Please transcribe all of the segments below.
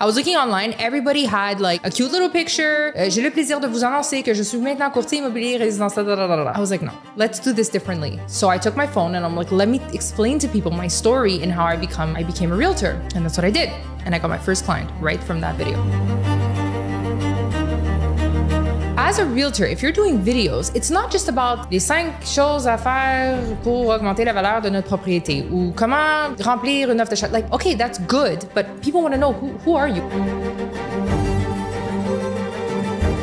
I was looking online, everybody had like a cute little picture. Euh, J'ai le plaisir de vous annoncer que je suis maintenant courtier immobilier résidentiel. da, da, da. I was like, no, let's do this differently. So I took my phone and I'm like, let me explain to people my story and how I become I became a realtor. And that's what I did. And I got my first client right from that video. As a realtor, if you're doing videos, it's not just about les cinq choses à faire pour augmenter la valeur de notre propriété ou comment remplir une offre d'achat. Like, okay, that's good, but people want to know who, who are you?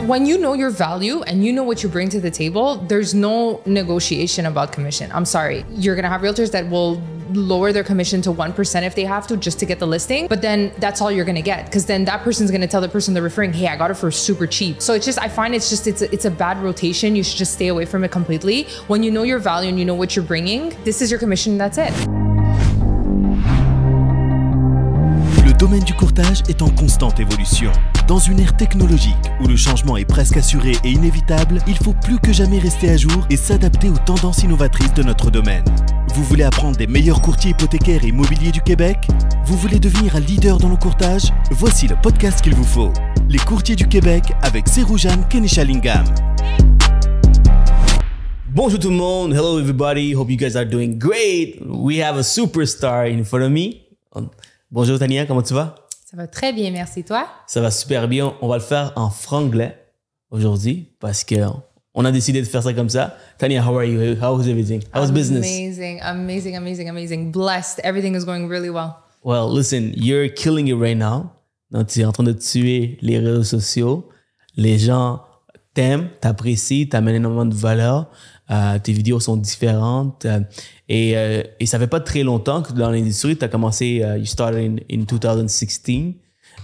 When you know your value and you know what you bring to the table, there's no negotiation about commission. I'm sorry. You're going to have realtors that will lower their commission to 1% if they have to just to get the listing. But then that's all you're going to get because then that person's going to tell the person they're referring, "Hey, I got it for super cheap." So it's just I find it's just it's a, it's a bad rotation. You should just stay away from it completely. When you know your value and you know what you're bringing, this is your commission, that's it. Domaine du courtage est en constante évolution. Dans une ère technologique où le changement est presque assuré et inévitable, il faut plus que jamais rester à jour et s'adapter aux tendances innovatrices de notre domaine. Vous voulez apprendre des meilleurs courtiers hypothécaires et immobiliers du Québec? Vous voulez devenir un leader dans le courtage? Voici le podcast qu'il vous faut. Les courtiers du Québec avec Seroujan Kenishalingam. Bonjour tout le monde. Hello everybody. Hope you guys are doing great. We have a superstar in front of me. Bonjour Tania, comment tu vas? Ça va très bien, merci toi? Ça va super bien. On va le faire en franglais aujourd'hui parce que on a décidé de faire ça comme ça. Tania, how are you? How's everything? How's business? Amazing, amazing, amazing, amazing. Blessed. Everything is going really well. Well, listen, you're killing it right now. Donc, tu es en train de tuer les réseaux sociaux. Les gens t'aiment, t'apprécient, t'amènent énormément de valeur. Euh, tes vidéos sont différentes. euh, et, euh, et ça fait pas très longtemps que dans l'industrie, tu as commencé, you started in, in 2016.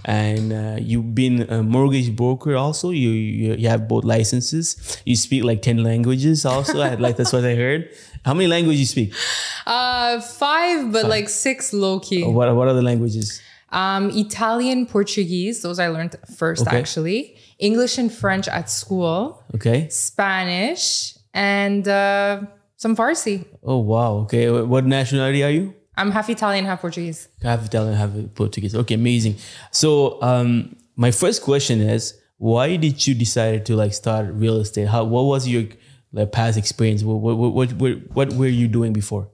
And uh, you've been a mortgage broker also. You, you you have both licenses. You speak like 10 languages also. I like that's what I heard. How many languages you speak? Uh, five, but like six low key. What, what are the languages? Um, Italian, Portuguese, those I learned first Okay. actually. English and French at school. Okay. Spanish and uh, some Farsi. Oh, wow. Okay. What nationality are you? I'm half Italian, half Portuguese. Half Italian, half Portuguese. Okay, amazing. So, um, my first question is, why did you decide to like start real estate? How what was your like past experience? What what what what, what were you doing before?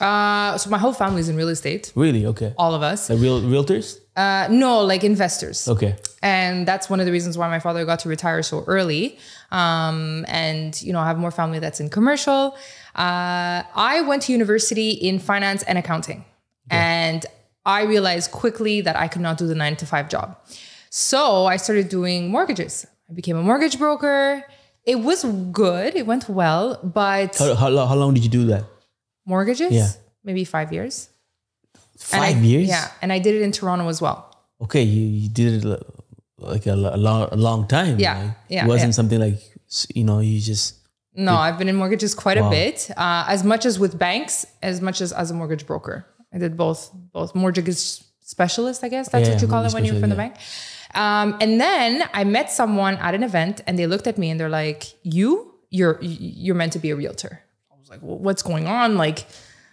Uh, so my whole family's in real estate. Really? Okay. All of us. Like real realtors? Uh, no, like investors. Okay. and that's one of the reasons why my father got to retire so early um, and you know i have more family that's in commercial uh, i went to university in finance and accounting and i realized quickly that i could not do the nine to five job so i started doing mortgages i became a mortgage broker it was good it went well but How, how, how long did you do that? Mortgages Yeah. maybe five years Five I- years? yeah and i did it in toronto as well Okay, you, you did it like a, a long a long time. Yeah, like, yeah, It wasn't yeah. something like you know you just No, I've been in mortgages quite Wow. a bit, uh, as much as with banks, as much as as a mortgage broker. I did both, both mortgage specialist, I guess that's Yeah, what you call it when you're from the bank. Um, and then I met someone at an event, and they looked at me and they're like, "You, you're you're meant to be a realtor." Was like, well, "What's going on?" Like,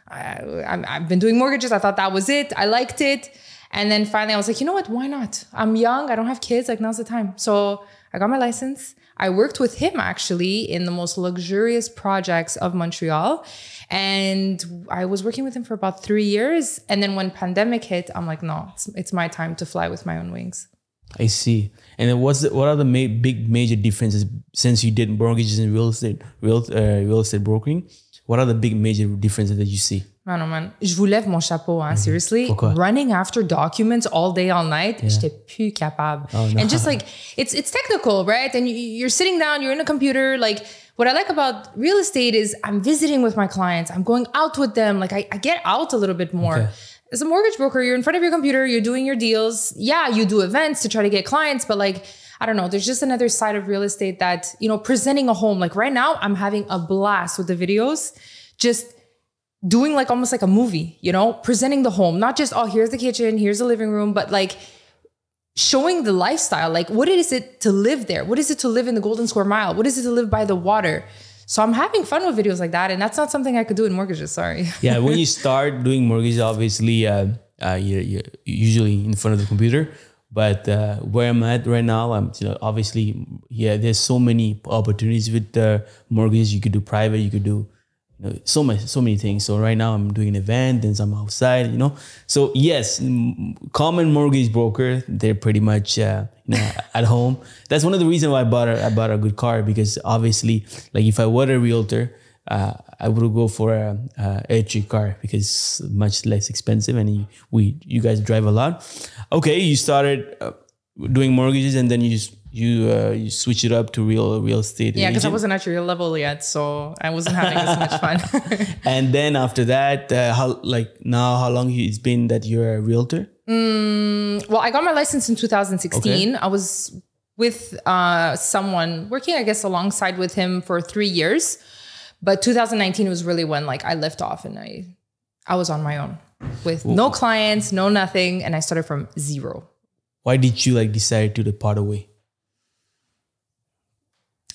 I, I've been doing mortgages. I thought that was it. I liked it. And then finally, I was like, you know what? Why not? I'm young. I don't have kids. Like, now's the time. So I got my license. I worked with him actually in the most luxurious projects of Montreal. And I was working with him for about three years. And then when pandemic hit, I'm like, no, it's, it's my time to fly with my own wings. I see. And then what's the, what are the ma- big major differences since you did mortgages and real estate real uh, real estate brokering? What are the big major differences that you see? Man, oh man. Je vous lève mon chapeau, hein, mhm. seriously. Pourquoi? Running after documents all day, all night, j'étais plus capable. Oh, no. And just like, it's it's technical, right? And you, you're sitting down, you're in a computer. Like, what I like about real estate is I'm visiting with my clients. I'm going out with them. Like, I, I get out a little bit more. Okay. As a mortgage broker, you're in front of your computer, you're doing your deals. Yeah, you do events to try to get clients, but like, I don't know, there's just another side of real estate that, you know, presenting a home. Like right now, I'm having a blast with the videos. Just doing like almost like a movie, you know, presenting the home, not just, oh, here's the kitchen, here's the living room, but like showing the lifestyle. Like, what is it to live there? What is it to live in the Golden Square Mile? What is it to live by the water? So I'm having fun with videos like that. And that's not something I could do in mortgages. Sorry. yeah, when you start doing mortgages, obviously, uh, uh, you're, you're usually in front of the computer. But uh, where I'm at right now, I'm you know, obviously yeah. There's so many opportunities with the mortgages. You could do private. You could do you know, so much, so many things. So right now I'm doing an event, and I'm outside. You know, so yes, common mortgage broker. They're pretty much uh, you know at home. That's one of the reasons why I bought a, I bought a good car because obviously, like if I were a realtor, uh, I would go for a, a electric car because it's much less expensive, and you, we you guys drive a lot. Okay, you started uh, doing mortgages, and then you just you uh, you switch it up to real real estate. Yeah, because I wasn't at your level yet, so I wasn't having as much fun. And then after that, uh, how like now, how long it's been that you're a realtor? well, I got my license in 2016. I was with uh, someone working, I guess, alongside with him for three years. But 2019 was really when like I left off and I I was on my own with no clients, no nothing, and I started from zero. Why did you like decide to depart away?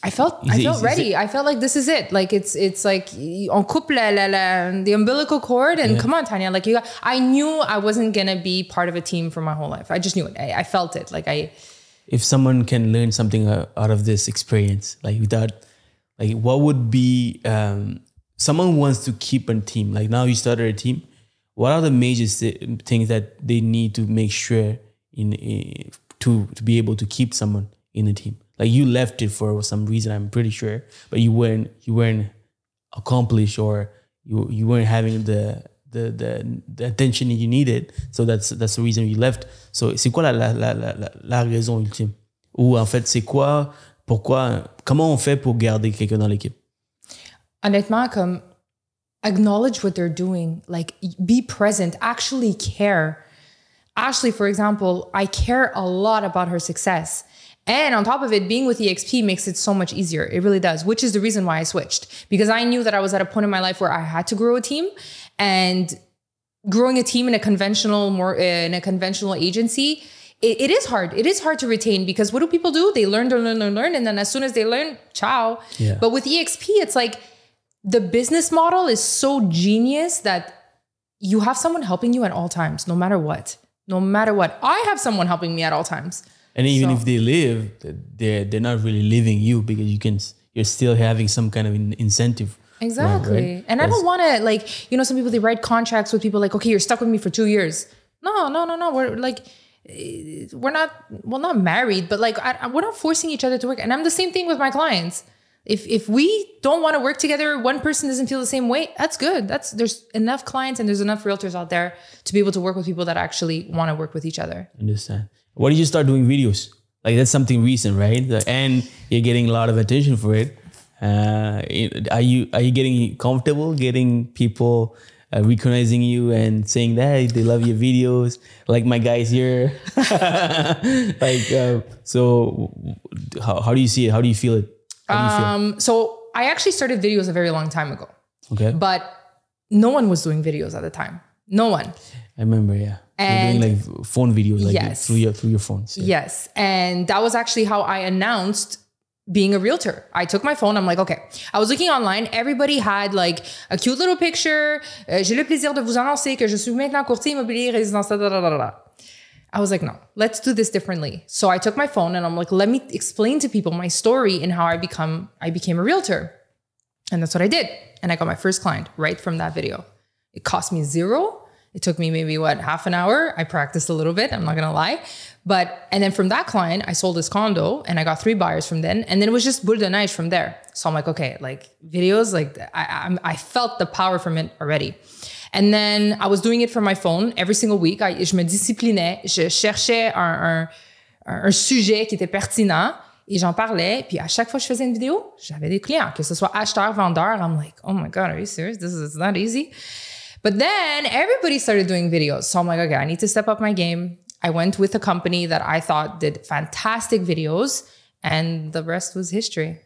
I felt Is I it- felt is ready. I felt like this is it. Like it's it's like on couple la, la, la, the umbilical cord and come on Tania. Like you got, I knew I wasn't gonna be part of a team for my whole life. I just knew it. I, I felt it. Like I If someone can learn something uh, out of this experience, like without, like what would be um, someone wants to keep a team? Like now you started a team. What are the major things that they need to make sure in, in to to be able to keep someone in a team? Like you left it for some reason, I'm pretty sure, but you weren't you weren't accomplished or you you weren't having the the the, the attention you needed. So that's that's the reason you left. So c'est quoi la, la, la, la- la raison ultime? Ou en fait c'est quoi pourquoi comment on fait pour garder quelqu'un dans l'équipe? honnêtement, comme acknowledge what they're doing, like be present, actually care. Ashley, for example, I care a lot about her success. And on top of it, being with EXP makes it so much easier. It really does, which is the reason why I switched because I knew that I was at a point in my life where I had to grow a team and growing a team in a conventional more in a conventional agency it, it is hard it is hard to retain because what do people do they learn learn learn learn learn and then as soon as they learn ciao Yeah. but with exp it's like the business model is so genius that you have someone helping you at all times no matter what no matter what i have someone helping me at all times And even So- if they live, they're they're not really leaving you because you can you're still having some kind of in- incentive. Exactly. right? And I don't want to like, you know, some people they write contracts with people like, okay, you're stuck with me for two years. No, no, no, no. We're like, we're not, well, not married, but like, I, we're not forcing each other to work. And I'm the same thing with my clients. If if we don't want to work together, one person doesn't feel the same way. That's good. That's there's enough clients and there's enough realtors out there to be able to work with people that actually want to work with each other. Understand. Why did you start doing videos? Like that's something recent, right? And you're getting a lot of attention for it. Uh, are you are you getting comfortable getting people uh, recognizing you and saying that hey, they love your videos? Like my guys here. like uh, so, how, how do you see it? How do you feel it? How do feel? Um, so I actually started videos a very long time ago, Okay, but no one was doing videos at the time. No one. I remember. Yeah, And- you're doing like phone videos, like Yes. through your through your phones. Yeah. Yes. And that was actually how I announced being a realtor. I took my phone. I'm like, okay. I was looking online. Everybody had like a cute little picture. Euh, J'ai le plaisir de vous annoncer que je suis maintenant courtier immobilier. I was like, no, let's do this differently. So I took my phone and I'm like, let me explain to people my story and how I become I became a realtor. And that's what I did. And I got my first client right from that video. It cost me zero. It took me maybe what half an hour. I practiced a little bit. I'm not gonna lie, but and then from that client, I sold this condo and I got three buyers from then, and then it was just de neige from there. So I'm like, okay, like videos, like I I'm, I felt the power from it already. And then I was doing it from my phone every single week. I, je me disciplinais, je cherchais un, un, un sujet qui était pertinent et j'en parlais. Puis à chaque fois que je faisais une vidéo, j'avais des clients, que ce soit acheteur, vendeur. I'm like, oh my God, are you serious? This is not easy. But then everybody started doing videos. So I'm like, okay, I need to step up my game. I went with a company that I thought did fantastic videos, and the rest was history.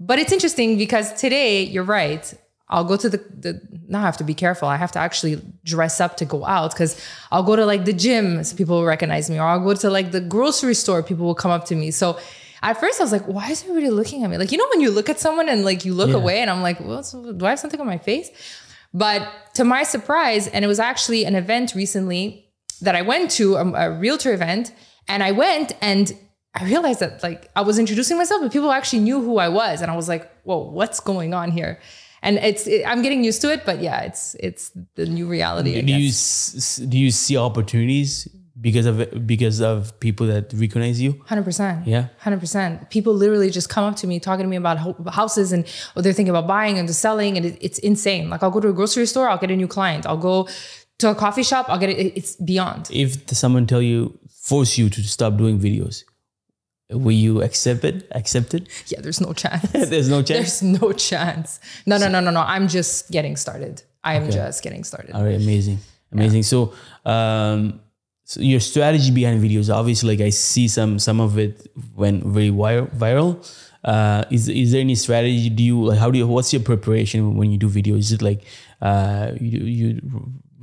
But it's interesting because today, you're right. I'll go to the, the now I have to be careful. I have to actually dress up to go out because I'll go to like the gym, so people will recognize me, or I'll go to like the grocery store, people will come up to me. So at first I was like, why is everybody looking at me? Like, you know, when you look at someone and like you look Yeah. away and I'm like, well, do I have something on my face? But to my surprise, and it was actually an event recently that I went to, a, a realtor event, And I went and I realized that like I was introducing myself, but people actually knew who I was, and I was like, "Whoa, what's going on here?" And it's it, I'm getting used to it, but yeah, it's it's the new reality. Do you do you see opportunities because of because of people that recognize you? Hundred percent. Yeah. Hundred percent. People literally just come up to me talking to me about houses and or they're thinking about buying and the selling, and it, it's insane. Like I'll go to a grocery store, I'll get a new client. I'll go to a coffee shop, I'll get it. It's beyond. If someone tell you force you to stop doing videos, will you accept it? Accept it? Yeah, there's no chance. There's no chance. There's no chance. No, no, no, no, no. I'm just getting started. I am just getting started. All right, amazing, amazing. So, um, so your strategy behind videos, obviously, like I see some some of it went very viral. Uh, is is there any strategy? Do you like how do you? What's your preparation when you do videos? Is it like uh, you you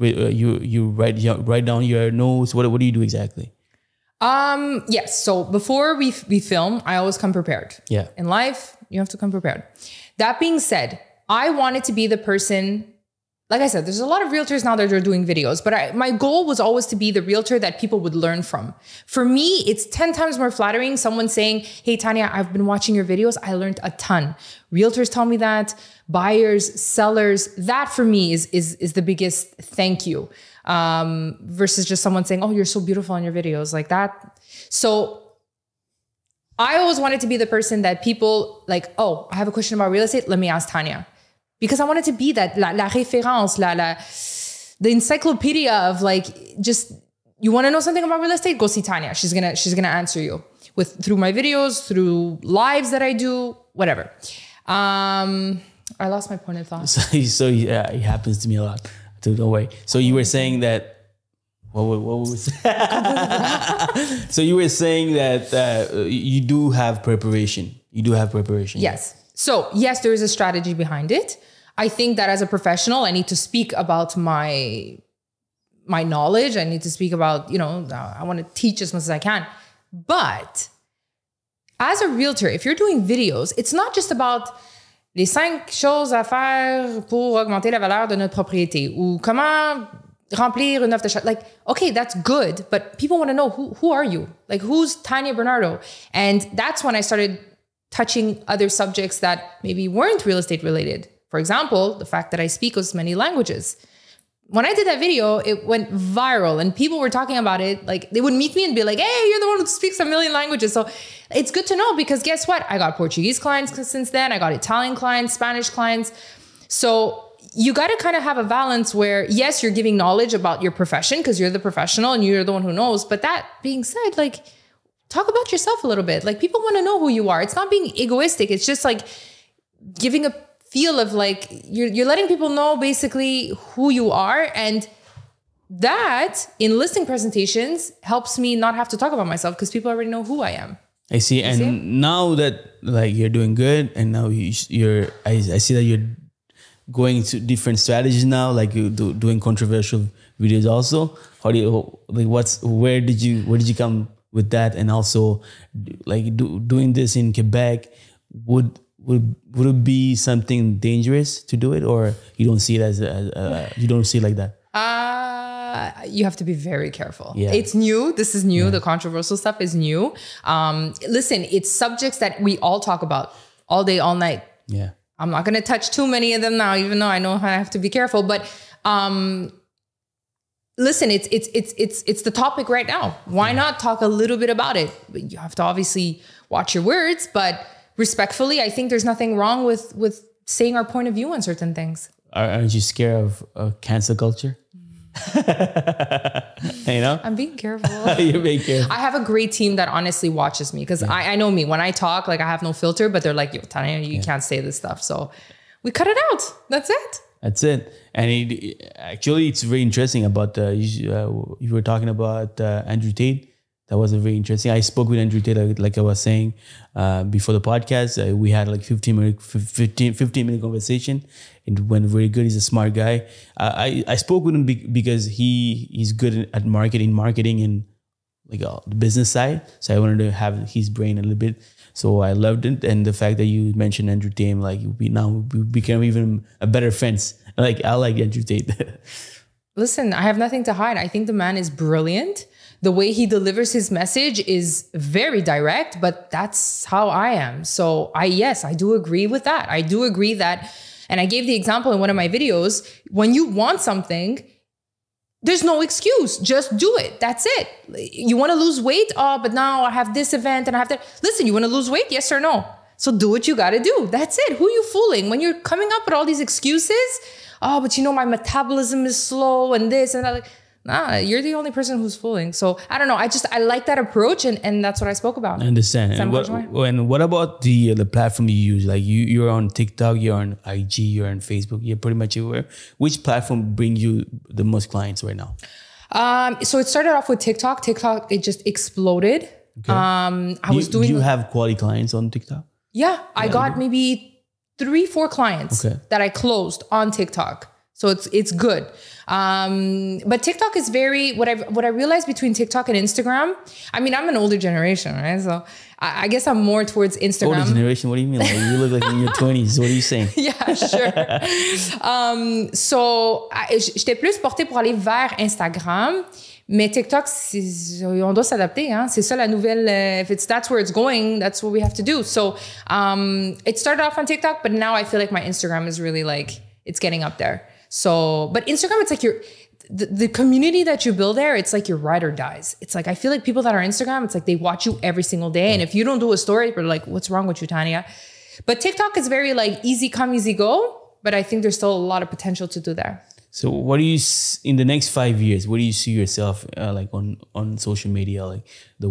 you you write you write down your notes? What what do you do exactly? Um, yes. So before we we film, I always come prepared. Yeah. In life, you have to come prepared. That being said, I wanted to be the person. Like I said, there's a lot of realtors now that are doing videos, but I, my goal was always to be the realtor that people would learn from. For me, it's 10 times more flattering someone saying, Hey, Tania, I've been watching your videos. I learned a ton. Realtors tell me that, buyers, sellers, that for me is, is, is the biggest thank you um, versus just someone saying, "Oh, you're so beautiful in your videos," like that. So I always wanted to be the person that people like. Oh, I have a question about real estate. Let me ask Tania, because I wanted to be that la, la référence, la la the encyclopedia of like just you want to know something about real estate. Go see Tania. She's gonna she's gonna answer you with through my videos, through lives that I do, whatever. Um, I lost my point of thought. So, so yeah, it happens to me a lot. So don't worry. So you were saying that. What, what, what was? so you were saying that uh, you do have preparation. You do have preparation. Yes. So, yes, there is a strategy behind it. I think that as a professional, I need to speak about my my knowledge. I need to speak about, you know, I want to teach as much as I can. But as a realtor, if you're doing videos, it's not just about les cinq choses à faire pour augmenter la valeur de notre propriété ou comment remplir une offre d'achat. Like, okay, that's good, but people want to know who, who are you? Like, who's Tania Bernardo? And that's when I started touching other subjects that maybe weren't real estate related. For example, the fact that I speak as many languages. When I did that video, it went viral and people were talking about it. Like they would meet me and be like, hey, you're the one who speaks a million languages. So it's good to know because guess what? I got Portuguese clients since then. I got Italian clients, Spanish clients. So you got to kind of have a balance where, yes, you're giving knowledge about your profession because you're the professional and you're the one who knows. But that being said, like, talk about yourself a little bit. Like, people want to know who you are. It's not being egoistic, it's just like giving a feel of like you're, you're letting people know basically who you are. And that in listing presentations helps me not have to talk about myself because people already know who I am. I see. And see? now that like you're doing good, and now you, you're, I, I see that you're going to different strategies now, like you do, doing controversial videos. Also, how do you like? What's where did you where did you come with that? And also, like do, doing this in Quebec would would would it be something dangerous to do it, or you don't see it as, a, you don't see it like that? Uh, you have to be very careful. Yeah. It's new. This is new. The controversial stuff is new. Um, listen, it's subjects that we all talk about all day, all night. Yeah. I'm not going to touch too many of them now, even though I know I have to be careful. But um, listen, it's it's it's it's it's the topic right now. Why not talk a little bit about it? But you have to obviously watch your words, but respectfully, I think there's nothing wrong with with saying our point of view on certain things. Are- Aren't you scared of uh, cancel culture? you know, I'm being careful. you're being careful. I have a great team that honestly watches me because I, I know me when I talk, like I have no filter, but they're like, yo, Tania, you can't say this stuff. So we cut it out. That's it. That's it. And it, actually, it's very interesting about uh, you, uh, you were talking about uh, Andrew Tate. That was very interesting. I spoke with Andrew Tate, like, like I was saying uh, before the podcast. Uh, we had like 15 minute, 15, 15 minute conversation. It went very good. He's a smart guy. I, I spoke with him be- because he he's good at marketing, marketing and like uh, the business side. So I wanted to have his brain a little bit. So I loved it, and the fact that you mentioned Andrew Tate, like we now we became even a better friends. Like I like Andrew Tate. Listen, I have nothing to hide. I think the man is brilliant. the way he delivers his message is very direct, but that's how I am. So I yes, I do agree with that. I do agree that and I gave the example in one of my videos, when you want something, there's no excuse. Just do it. That's it. You want to lose weight? Oh, but now I have this event and I have that. Listen, you want to lose weight? Yes or no? So do what you got to do. That's it. Who you fooling? When you're coming up with all these excuses, oh, but you know, my metabolism is slow and this and that. Like, nah, you're the only person who's fooling. So I don't know. I just, I like that approach and, and that's what I spoke about. I understand. And what, and what about the uh, the platform you use? Like you, you're on TikTok, you're on IG, you're on Facebook, you're pretty much everywhere. Which platform bring you the most clients right now? Um, so it started off with TikTok. TikTok, it just exploded. Um, I Do was doing do you have quality clients on TikTok? Yeah, I got maybe three, four clients Okay. that I closed on TikTok. So it's it's good. Um, but TikTok is very what I what I realized between TikTok and Instagram. I mean, I'm an older generation, right? So I, I guess I'm more towards Instagram. Older generation? What do you mean? Like you look like in your twenties. What are you saying? yeah, sure. um, so, I- j'étais plus portée pour aller vers Instagram. Mais TikTok, on doit s'adapter. Hein? C'est ça la nouvelle. euh, if it's that's where it's going, that's what we have to do. So, um, it started off on TikTok, but now I feel like my Instagram is really like it's getting up there. So, but Instagram, it's like your the, the community that you build there, it's like your ride or dies. It's like I feel like people that are Instagram, it's like they watch you every single day, and if you don't do a story, they're like, "What's wrong with you, Tania?" But TikTok is very like easy come, easy go. But I think there's still a lot of potential to do there. So, what do you in the next five years? What do you see yourself uh, like on on social media? Like the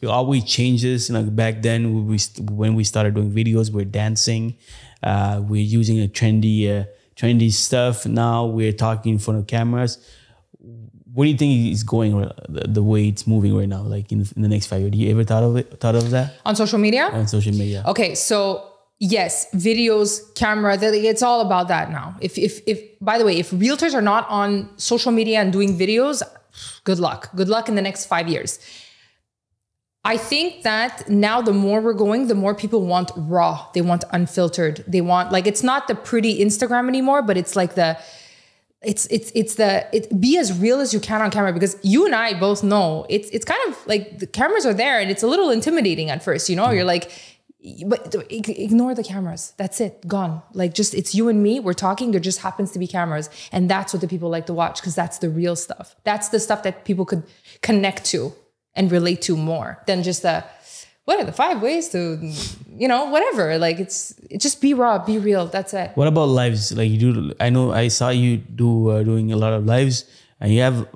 it always changes. Like back then, when we when we started doing videos, we're dancing. Uh, we're using a trendy uh, trendy stuff. Now we're talking in front of cameras. What do you think is going the, the way it's moving right now? Like in, in the next five years, do you ever thought of it? Thought of that On social media? on social media? Okay, so yes, videos, camera, it's all about that now. If if if by the way, if realtors are not on social media and doing videos, good luck. Good luck in the next 5 years. I think that now the more we're going, the more people want raw. They want unfiltered. They want like it's not the pretty Instagram anymore, but it's like the it's it's it's the it be as real as you can on camera because you and I both know it's it's kind of like the cameras are there and it's a little intimidating at first, you know? You're like but ignore the cameras. That's it. Gone. Like just it's you and me. We're talking. There just happens to be cameras, and that's what the people like to watch because that's the real stuff. That's the stuff that people could connect to and relate to more than just the what are the five ways to you know whatever. Like it's it just be raw, be real. That's it. What about lives? Like you do, I know I saw you do uh, doing a lot of lives, and you have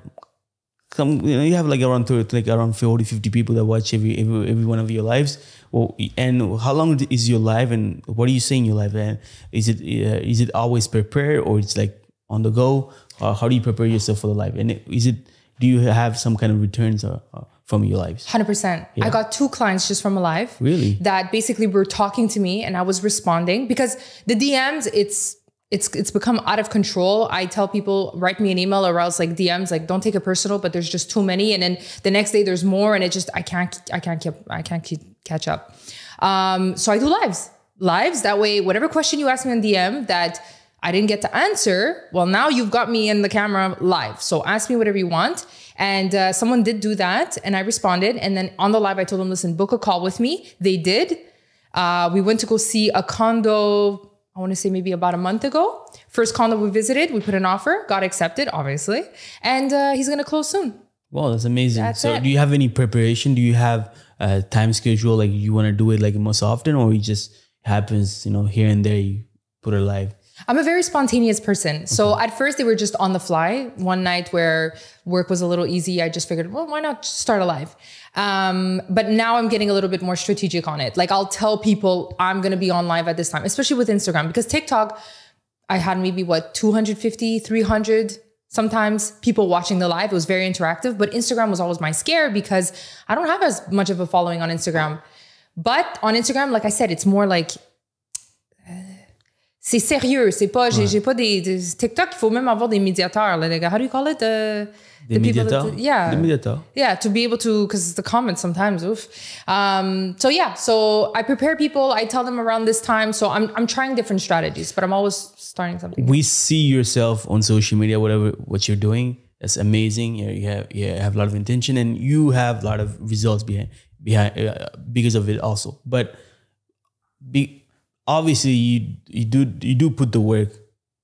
some, you know, you have like around 30, like around 40, 50 people that watch every every, every one of your lives. Well, and how long is your life, and what are you saying your life? And is it uh, is it always prepared, or it's like on the go? Or how do you prepare yourself for the life? And is it do you have some kind of returns uh, uh, from your lives? Hundred percent. I got two clients just from Alive. Really? That basically were talking to me and I was responding because the DMs, it's it's it's become out of control. I tell people write me an email or else like DMs, like don't take it personal, but there's just too many, and then the next day there's more, and it just I can't I can't keep I can't keep catch up. Um, so I do lives, lives. That way, whatever question you ask me on DM that I didn't get to answer, well, now you've got me in the camera live. So ask me whatever you want. And uh, someone did do that, and I responded. And then on the live, I told them, listen, book a call with me. They did. Uh, we went to go see a condo, I want to say maybe about a month ago. First condo we visited, we put an offer, got accepted, obviously. And uh, he's going to close soon. Wow, that's amazing. That's so, it. do you have any preparation? Do you have a time schedule? Like you want to do it like most often, or it just happens, you know, here and there? You put it live. I'm a very spontaneous person. So at first they were just on the fly. One night where work was a little easy, I just figured, well, why not start a live? Um, but now I'm getting a little bit more strategic on it. Like I'll tell people I'm going to be on live at this time, especially with Instagram because TikTok, I had maybe what 250, 300 sometimes people watching the live. It was very interactive, but Instagram was always my scare because I don't have as much of a following on Instagram. But on Instagram, like I said, it's more like c'est sérieux. C'est pas, j'ai, j'ai pas des, des- TikTok, il faut même avoir des médiateurs. Là, like, how do you call it? The, The the people that- yeah. The mediator. Yeah, to be able to, because the comments sometimes, oof. Um, so yeah, so I prepare people. I tell them around this time. So I'm, I'm trying different strategies, but I'm always starting something. We see yourself on social media, whatever what you're doing. That's amazing. You, you have you have a lot of intention, and you have a lot of results behind behind uh, because of it also. But be, obviously, you you do you do put the work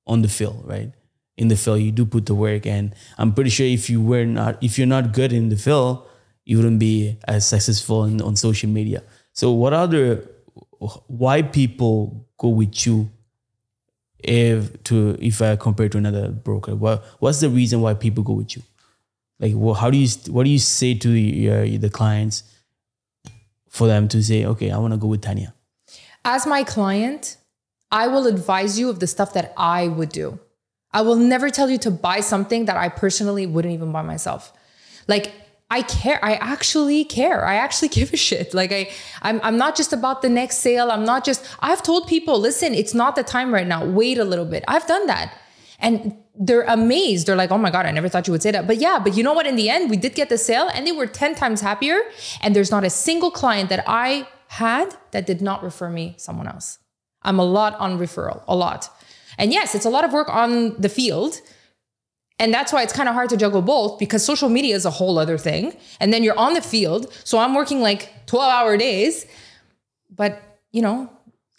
on the field, right? In the field, you do put the work, and I'm pretty sure if you were not if you're not good in the field, you wouldn't be as successful in, on social media. So, what other why people go with you if to if I compare to another broker? What what's the reason why people go with you? Like, well, how do you what do you say to your, the clients for them to say, okay, I want to go with Tania? As my client, I will advise you of the stuff that I would do. I will never tell you to buy something that I personally wouldn't even buy myself. Like I care. I actually care. I actually give a shit. Like I, I'm, I'm not just about the next sale. I'm not just, I've told people, listen, it's not the time right now. Wait a little bit. I've done that. And they're amazed. They're like, oh my God, I never thought you would say that. But yeah, but you know what? In the end, we did get the sale and they were 10 times happier. And there's not a single client that I had that did not refer me someone else. I'm a lot on referral, a lot. And yes, it's a lot of work on the field and that's why it's kind of hard to juggle both because social media is a whole other thing. And then you're on the field. So I'm working like 12 hour days. But, you know,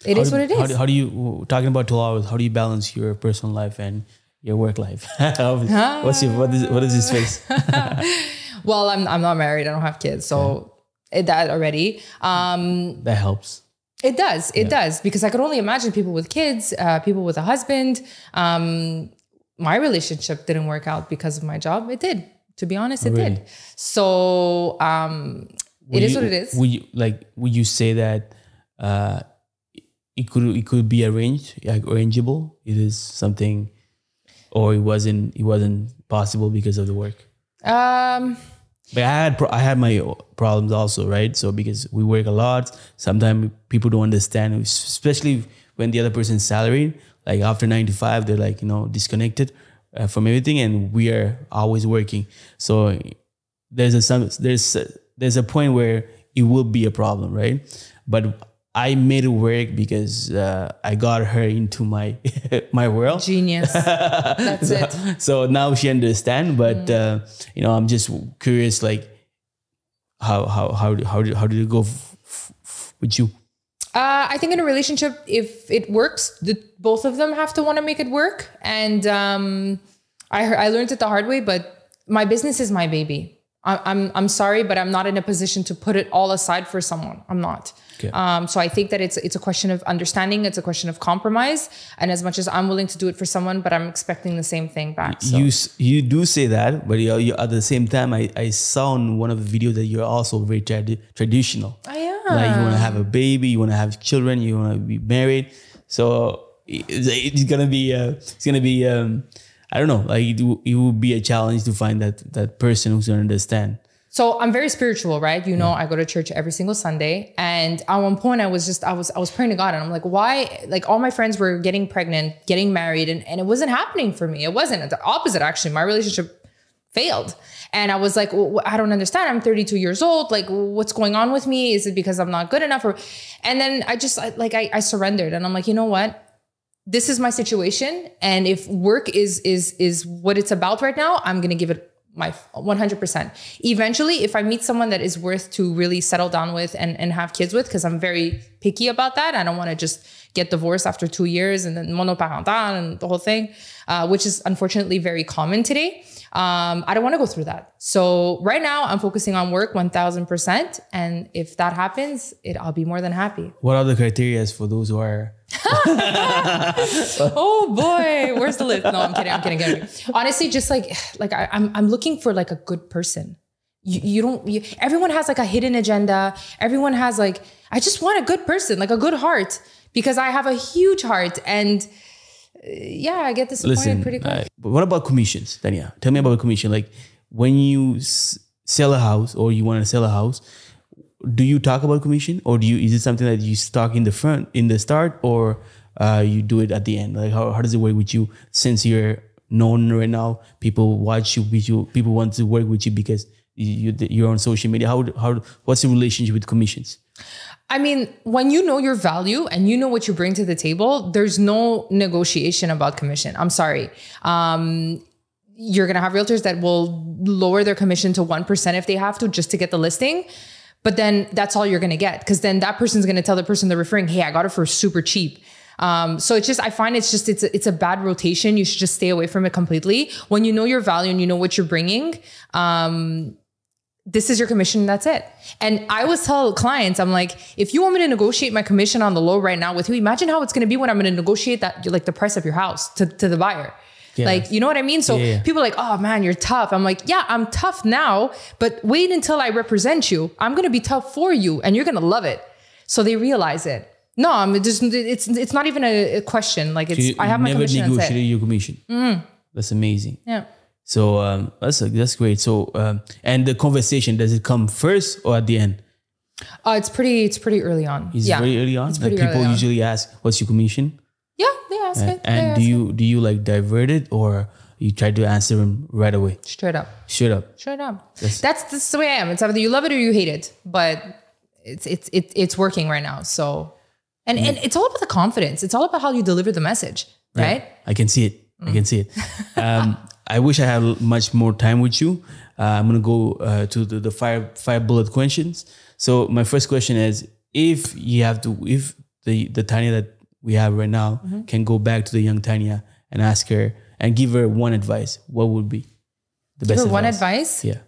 it how is do, what it is. How do, how do you, talking about 12 hours, how do you balance your personal life and your work life? What's ah. your, what is, what is his face? well, I'm, I'm not married. I don't have kids. So. That already. Um, that helps. It does. It yeah. does. Because I could only imagine people with kids, uh, people with a husband, um, my relationship didn't work out because of my job. It did. To be honest, it really? did. So um, it is you, what it is. Would you like? Would you say that uh, it could it could be arranged, like arrangeable? It is something, or it wasn't. It wasn't possible because of the work. Um. But I had I had my problems also, right? So because we work a lot, sometimes people don't understand, especially when the other person's salary like after 95 they're like you know disconnected uh, from everything and we are always working so there's a some there's a, there's a point where it will be a problem right but I made it work because uh, I got her into my my world. Genius. That's it. So now she understands, but mm. uh, you know, I'm just curious, like how how how how did, how did it go with you? Uh, I think in a relationship, if it works, the, both of them have to want to make it work. And um, I I learned it the hard way, but my business is my baby. I, I'm I'm sorry, but I'm not in a position to put it all aside for someone. I'm not. Okay. Um, so I think that it's it's a question of understanding. It's a question of compromise. And as much as I'm willing to do it for someone, but I'm expecting the same thing back. So. You you do say that, but you, you, at the same time, I, I saw in one of the videos that you're also very trad- traditional. I am. Like you want to have a baby, you want to have children, you want to be married. So it's, it's gonna be uh, it's gonna be um, I don't know. Like it, it will be a challenge to find that that person who's gonna understand. So I'm very spiritual, right? You know, yeah. I go to church every single Sunday. And at one point I was just, I was, I was praying to God and I'm like, why? Like all my friends were getting pregnant, getting married, and, and it wasn't happening for me. It wasn't the opposite, actually. My relationship failed. And I was like, well, I don't understand. I'm 32 years old. Like, what's going on with me? Is it because I'm not good enough? Or, and then I just like, I, I surrendered and I'm like, you know what? This is my situation. And if work is, is, is what it's about right now, I'm going to give it my 100%. Eventually, if I meet someone that is worth to really settle down with and, and have kids with, because I'm very picky about that. I don't want to just get divorced after two years and then monoparental and the whole thing, uh, which is unfortunately very common today. Um, I don't want to go through that. So right now I'm focusing on work 1000%. And if that happens, it, I'll be more than happy. What are the criteria for those who are? oh boy, where's the list? No, I'm kidding. I'm kidding. I'm kidding. Honestly, just like, like I, I'm, I'm looking for like a good person. You, you don't, you, everyone has like a hidden agenda. Everyone has like, I just want a good person, like a good heart because I have a huge heart and yeah, I get disappointed Listen, pretty quick. Uh, but what about commissions, Dania? Tell me about a commission. Like when you s- sell a house or you want to sell a house, do you talk about commission or do you is it something that you talk in the front in the start or uh, you do it at the end? Like how, how does it work with you since you're known right now? People watch you, with you people want to work with you because you, you're on social media. How how what's the relationship with commissions? I mean, when you know your value and you know what you bring to the table, there's no negotiation about commission. I'm sorry. Um, you're going to have realtors that will lower their commission to 1% if they have to just to get the listing. But then that's all you're going to get because then that person's going to tell the person they're referring, "Hey, I got it for super cheap." Um, so it's just I find it's just it's a, it's a bad rotation. You should just stay away from it completely. When you know your value and you know what you're bringing, um, this is your commission. That's it. And I always tell clients, I'm like, if you want me to negotiate my commission on the low right now with you, imagine how it's going to be when I'm going to negotiate that like the price of your house to to the buyer. Yeah. Like, you know what I mean? So Yeah, people are like, oh man, you're tough. I'm like, yeah, I'm tough now, but wait until I represent you. I'm gonna be tough for you and you're gonna love it. So they realize it. No, I'm just it's it's not even a, a question. Like it's You, I have my never commission. That's negotiated your commission. That's amazing. Yeah. So um, that's that's great. So um, and the conversation does it come first or at the end? Uh, it's pretty it's pretty early on. Is yeah. it very early on? It's Like pretty people early on. usually ask, "What's your commission?" Yeah, they ask it. And ask do it. you do you like divert it or you try to answer them right away? straight up. Straight up. Straight up. That's that's the way I am. It's either you love it or you hate it. But it's it's it, it's working right now. So and and it's all about the confidence. It's all about how you deliver the message, right? I can see it. I can see it. Um, I wish I had much more time with you. Uh, I'm gonna go uh, to the, the fire five bullet questions. So my first question is: If you have to, if the the Tania that we have right now Mm-hmm. can go back to the young Tania and ask her and give her one advice, what would be the best? For one advice, Yeah.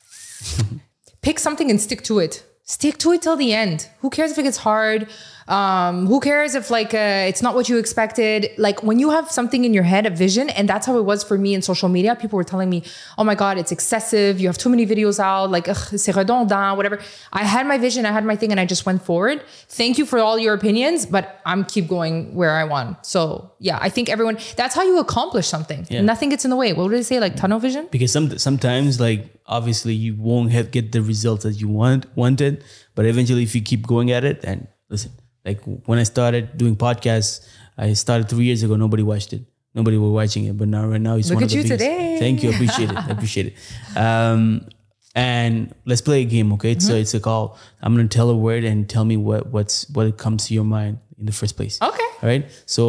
pick something and stick to it. Stick to it till the end. Who cares if it gets hard? Um, who cares if like uh, it's not what you expected? Like when you have something in your head, a vision, and that's how it was for me in social media. People were telling me, "Oh my god, it's excessive. You have too many videos out. Like c'est redondant, whatever." I had my vision, I had my thing, and I just went forward. Thank you for all your opinions, but I'm keep going where I want. So yeah, I think everyone. That's how you accomplish something. Yeah. Nothing gets in the way. What would they say? Like tunnel vision. because some sometimes like obviously you won't have get the results that you want wanted but eventually if you keep going at it and listen like when i started doing podcasts i started three years ago nobody watched it nobody were watching it but now right now it's Look one at of the you biggest- today. thank you I appreciate it I appreciate it um and let's play a game okay Mm-hmm. so it's a call i'm gonna tell a word and tell me what what's what comes to your mind in the first place Okay. all right. So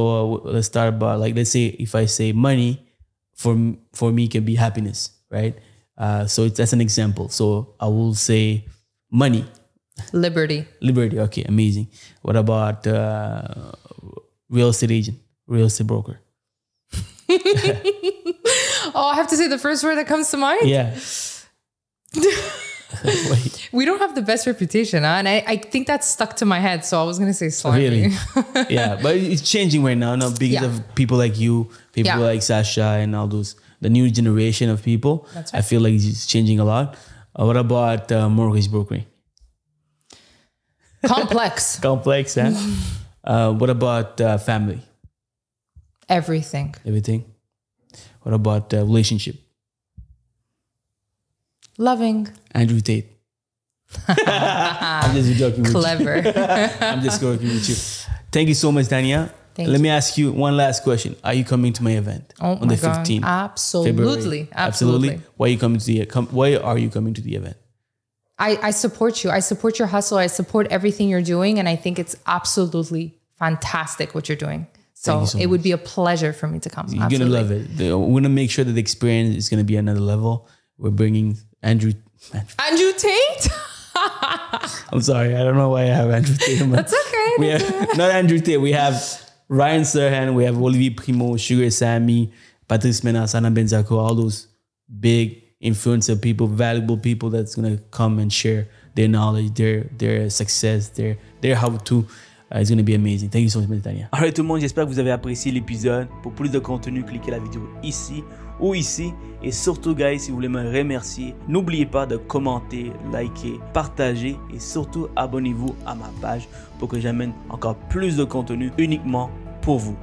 uh, let's start about like let's say if I say money, for for me can be happiness, right? Uh, so it's, that's an example. So I will say money, Liberty. liberty. Okay, amazing. What about uh, real estate agent, real estate broker? Oh, I have to say the first word that comes to mind. Yeah. We don't have the best reputation, huh? and I, I think that's stuck to my head. So I was gonna say slimy. really? yeah, but it's changing right now. Now because Yeah. of people like you, people Yeah. like Sasha, and all those the new generation of people. That's I feel like it's changing a lot. Uh, what about uh, mortgage brokering? Complex. complex huh? uh, what about uh, family Everything. everything what about uh, relationship Loving. andrew tate i'm just joking with you. Clever. i'm just joking with you thank you so much dania Thank let you. me ask you one last question are you coming to my event Oh on my the. 15th Absolutely. February? Absolutely. why are you coming to the com- why are you coming to the event I, I support you. I support your hustle. I support everything you're doing. And I think it's absolutely fantastic what you're doing. So, so it would be a pleasure for me to come. you're gonna love it we're gonna make sure that the experience is gonna be another level we're bringing andrew, andrew Andrew Tate? i'm sorry i don't know why i have andrew tate That's okay. we have not Andrew Tate. We have Ryan Serhant. We have Olivier Primeau, Sugar Sammy, Patrice Mena, Sana Benzaco, all those big influencer people, valuable people that's gonna come and share their knowledge, their their success, their their how to. Uh, it's gonna be amazing. Thank you so much, Tania. Alright tout le monde, j'espère que vous avez apprécié l'épisode. Pour plus de contenu, cliquez la vidéo ici ou ici. Et surtout, guys, si vous voulez me remercier, n'oubliez pas de commenter, liker, partager et surtout abonnez-vous à ma page pour que j'amène encore plus de contenu uniquement pour vous.